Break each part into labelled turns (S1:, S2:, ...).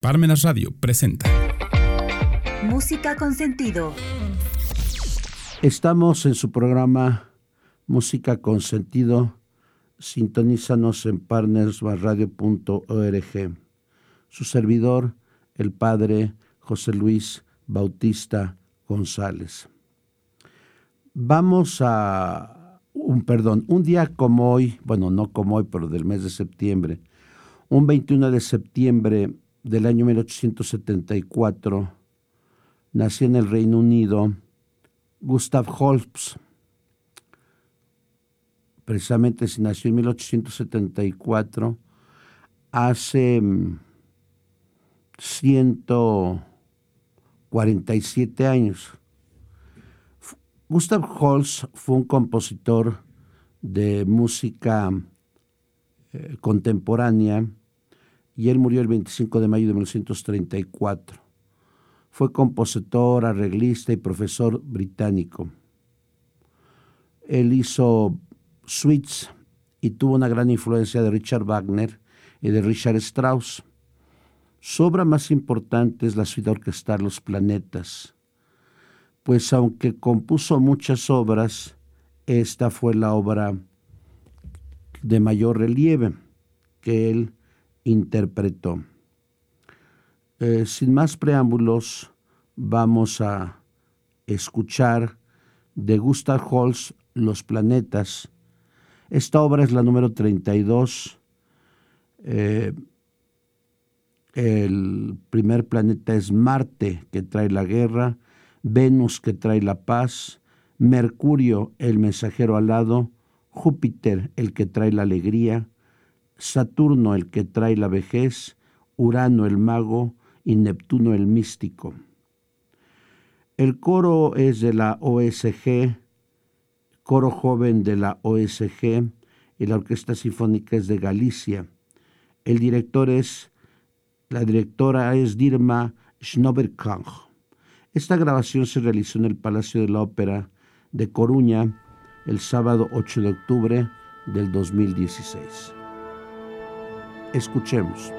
S1: Parmenas Radio presenta
S2: Música con sentido.
S3: Estamos en su programa Música con sentido. Sintonízanos en partnersradio.org. Su servidor, el padre José Luis Bautista González. Vamos a un perdón, un día como hoy, bueno, no como hoy, pero del mes de septiembre, un 21 de septiembre del año 1874, nació en el Reino Unido Gustav Holst. Precisamente si nació en 1874, hace 147 años. Gustav Holst fue un compositor de música eh, contemporánea y él murió el 25 de mayo de 1934. Fue compositor, arreglista y profesor británico. Él hizo suites y tuvo una gran influencia de Richard Wagner y de Richard Strauss. Su obra más importante es la suite orquestal Los Planetas, pues aunque compuso muchas obras, esta fue la obra de mayor relieve que él interpretó. Eh, sin más preámbulos, vamos a escuchar de Gustav Holst Los planetas. Esta obra es la número 32. Eh, el primer planeta es Marte, que trae la guerra, Venus, que trae la paz, Mercurio, el mensajero alado, Júpiter, el que trae la alegría, Saturno el que trae la vejez, Urano el mago y Neptuno el místico. El coro es de la OSG, coro joven de la OSG y la Orquesta Sinfónica es de Galicia. El director es, la directora es Dirma Schnoberkang. Esta grabación se realizó en el Palacio de la Ópera de Coruña el sábado 8 de octubre del 2016. Escuchemos.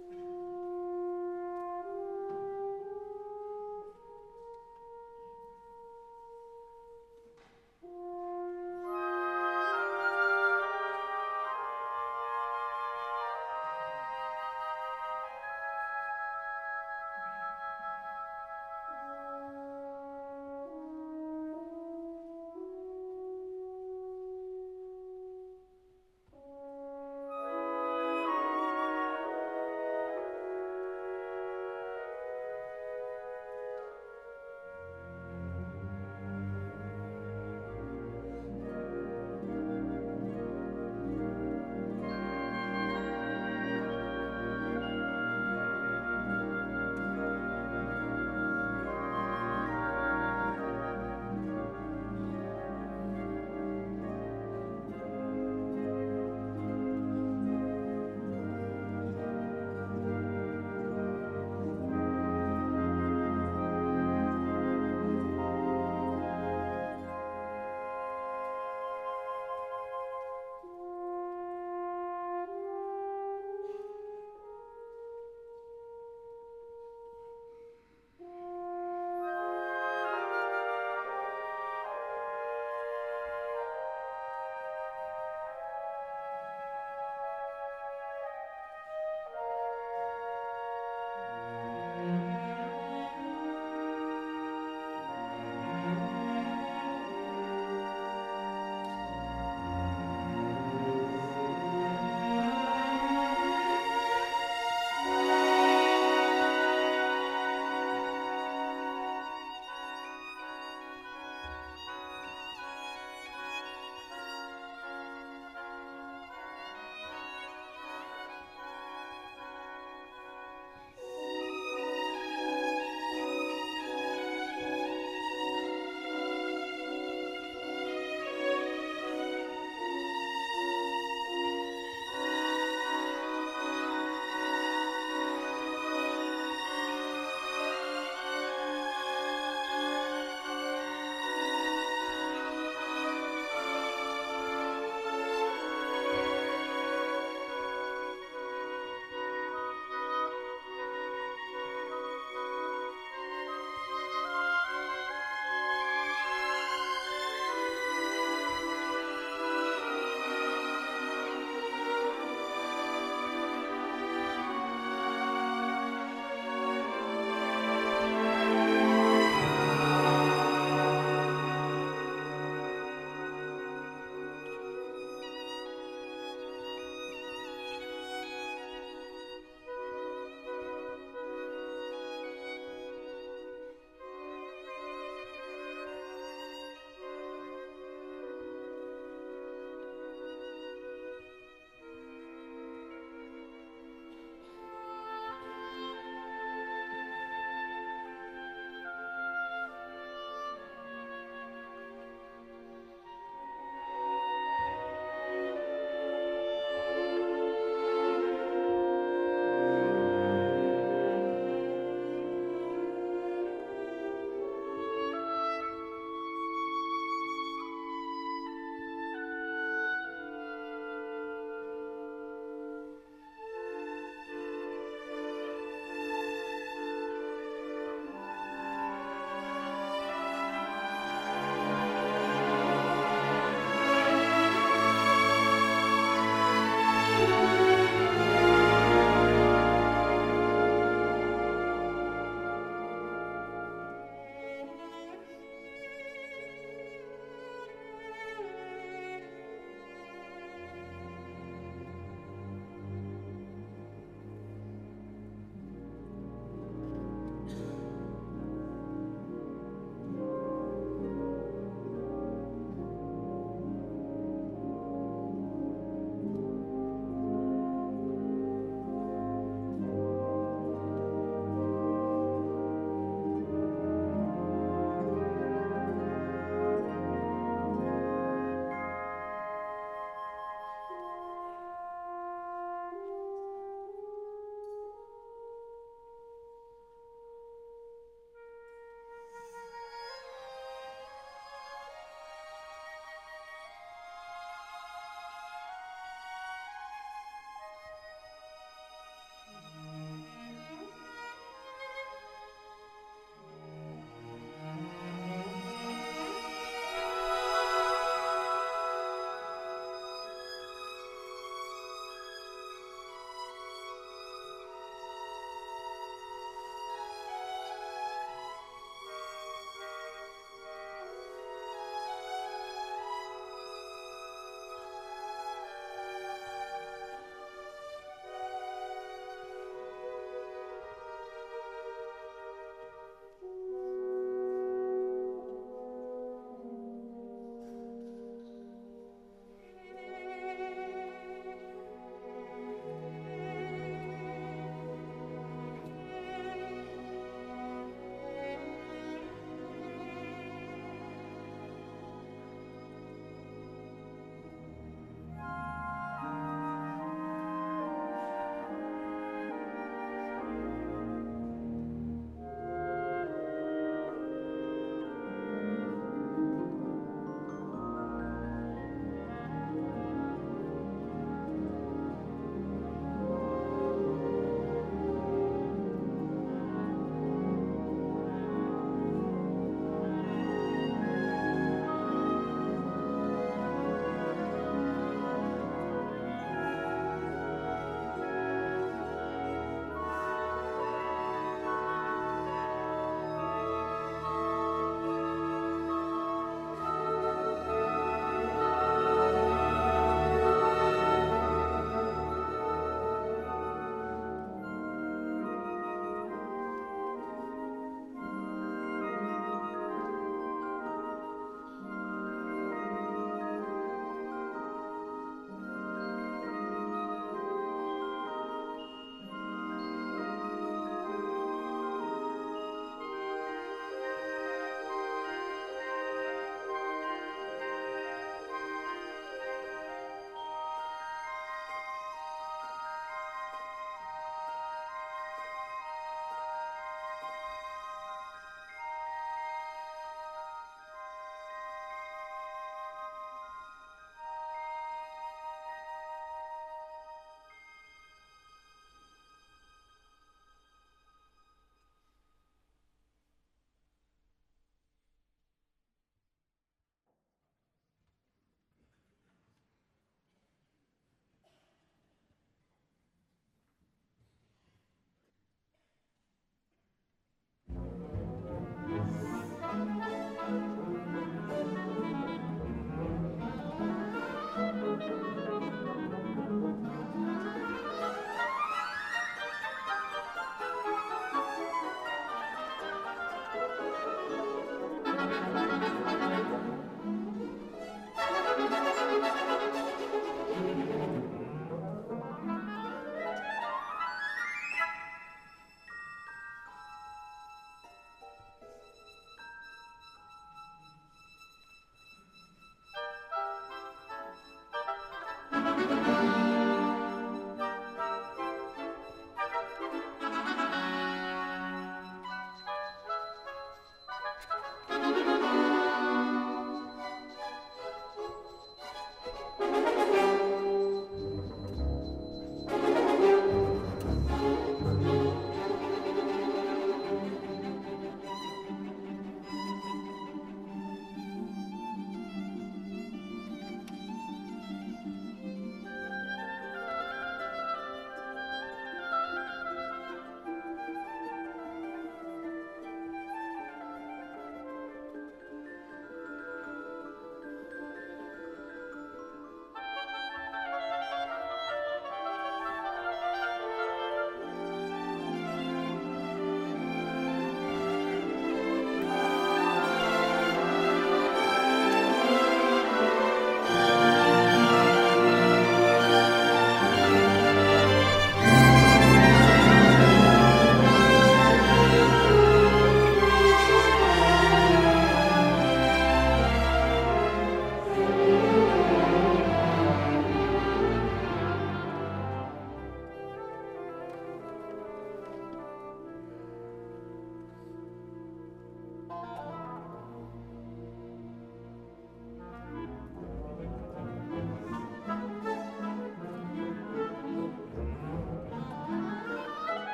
S3: Mm-hmm.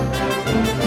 S3: Música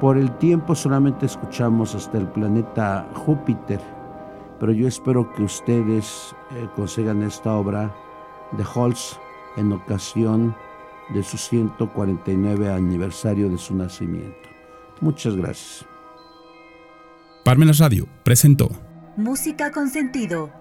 S3: Por el tiempo solamente escuchamos hasta el planeta Júpiter, pero yo espero que ustedes eh, consigan esta obra de Holz en ocasión de su 149 aniversario de su nacimiento. Muchas gracias.
S1: Parmenas Radio presentó
S2: Música con sentido